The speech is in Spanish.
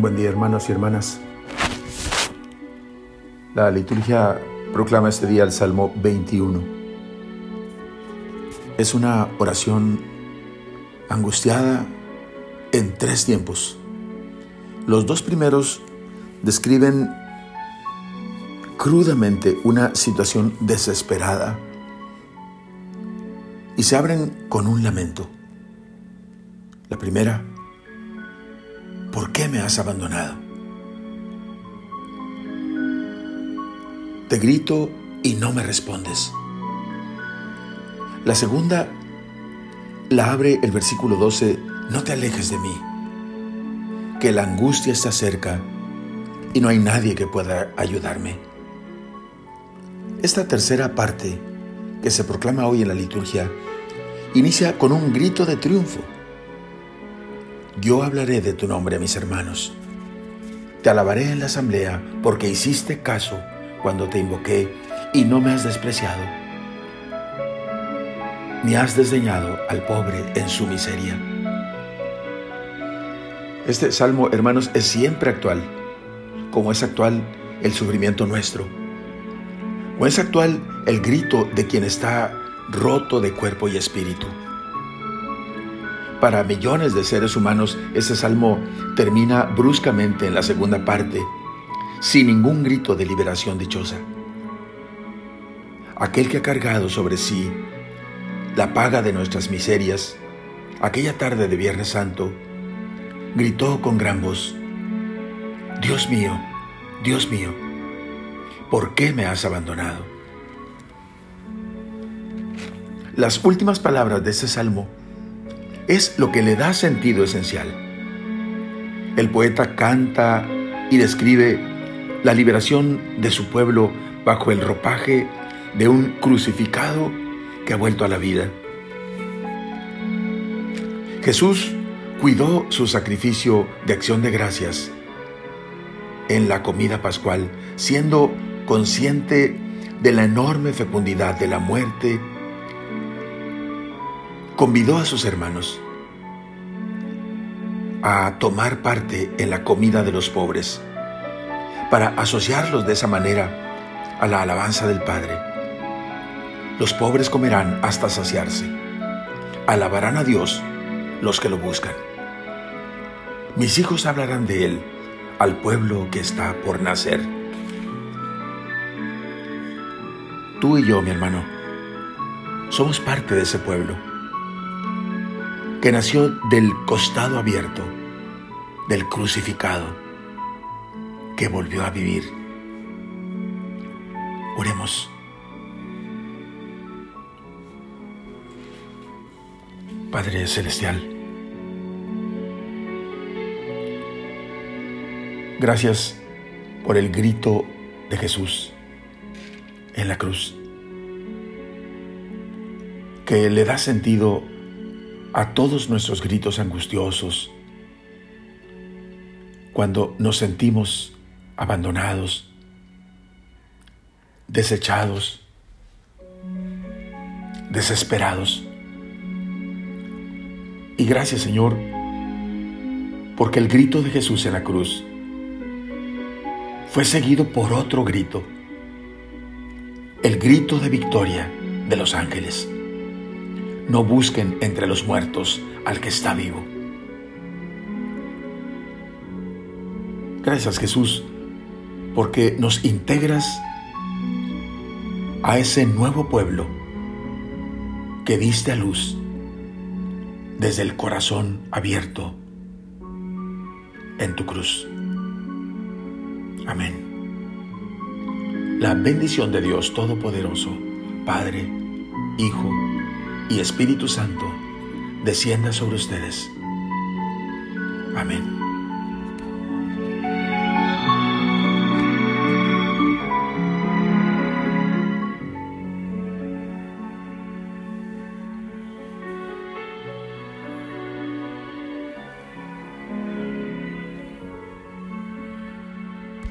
Buen día hermanos y hermanas. La liturgia proclama este día el Salmo 21. Es una oración angustiada en tres tiempos. Los dos primeros describen crudamente una situación desesperada y se abren con un lamento. La primera, ¿por qué me has abandonado? Te grito y no me respondes. La segunda la abre el versículo 12, no te alejes de mí, que la angustia está cerca y no hay nadie que pueda ayudarme. Esta tercera parte que se proclama hoy en la liturgia inicia con un grito de triunfo. Yo hablaré de tu nombre a mis hermanos. Te alabaré en la asamblea porque hiciste caso cuando te invoqué y no me has despreciado, ni has desdeñado al pobre en su miseria. Este salmo, hermanos, es siempre actual, como es actual el sufrimiento nuestro, o es actual el grito de quien está roto de cuerpo y espíritu. Para millones de seres humanos, este salmo termina bruscamente en la segunda parte, sin ningún grito de liberación dichosa. Aquel que ha cargado sobre sí la paga de nuestras miserias, aquella tarde de Viernes Santo, gritó con gran voz, Dios mío, Dios mío, ¿por qué me has abandonado? Las últimas palabras de este salmo es lo que le da sentido esencial. El poeta canta y describe la liberación de su pueblo bajo el ropaje de un crucificado que ha vuelto a la vida. Jesús cuidó su sacrificio de acción de gracias en la comida pascual, siendo consciente de la enorme fecundidad de la muerte convidó a sus hermanos a tomar parte en la comida de los pobres, para asociarlos de esa manera a la alabanza del Padre. Los pobres comerán hasta saciarse. Alabarán a Dios los que lo buscan. Mis hijos hablarán de Él al pueblo que está por nacer. Tú y yo, mi hermano, somos parte de ese pueblo que nació del costado abierto, del crucificado, que volvió a vivir. Oremos. Padre Celestial, gracias por el grito de Jesús en la cruz, que le da sentido a todos nuestros gritos angustiosos, cuando nos sentimos abandonados, desechados, desesperados. Y gracias Señor, porque el grito de Jesús en la cruz fue seguido por otro grito, el grito de victoria de los ángeles. No busquen entre los muertos al que está vivo. Gracias Jesús, porque nos integras a ese nuevo pueblo que diste a luz desde el corazón abierto en tu cruz. Amén. La bendición de Dios Todopoderoso, Padre, Hijo y Espíritu Santo descienda sobre ustedes. Amén.